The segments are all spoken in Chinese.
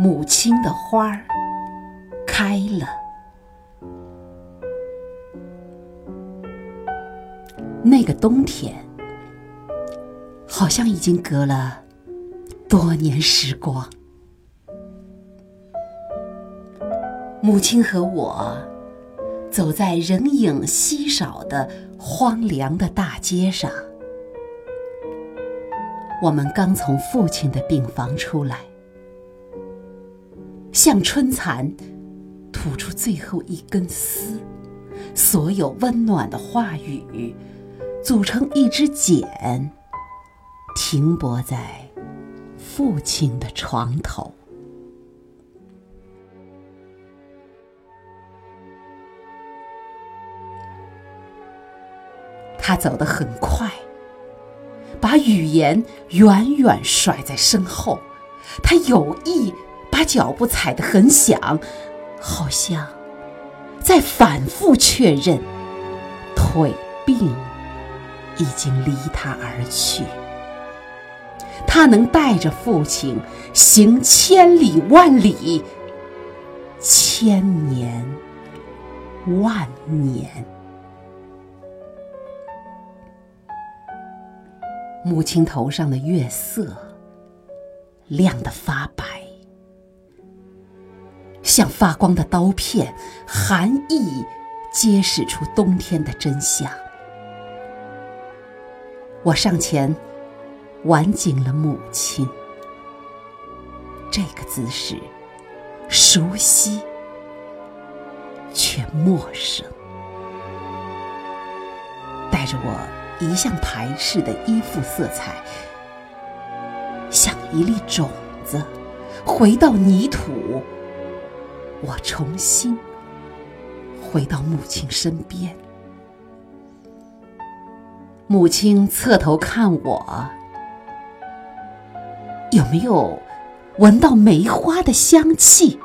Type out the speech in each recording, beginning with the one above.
母亲的花儿开了。那个冬天，好像已经隔了多年时光。母亲和我走在人影稀少的荒凉的大街上，我们刚从父亲的病房出来，向春蚕吐出最后一根丝，所有温暖的话语组成一支茧，停泊在父亲的床头。他走得很快，把语言远远甩在身后。他有意把脚步踩得很响，好像在反复确认腿病已经离他而去。他能带着父亲行千里万里，千年万年。母亲头上的月色亮得发白，像发光的刀片，寒意揭示出冬天的真相。我上前挽紧了母亲，这个姿势熟悉却陌生，带着我。一向排斥的依附色彩，像一粒种子，回到泥土。我重新回到母亲身边，母亲侧头看我，有没有闻到梅花的香气？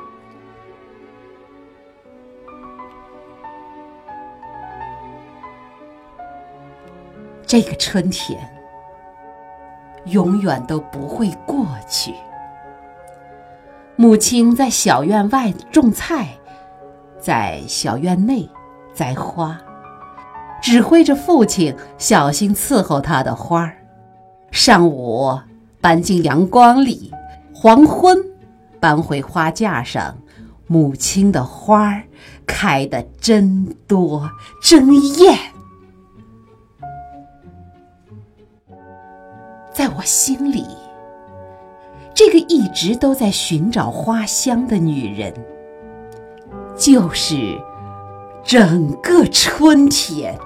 这个春天永远都不会过去。母亲在小院外种菜，在小院内栽花，指挥着父亲小心伺候他的花儿。上午搬进阳光里，黄昏搬回花架上，母亲的花儿开得真多，真艳。在我心里，这个一直都在寻找花香的女人，就是整个春天。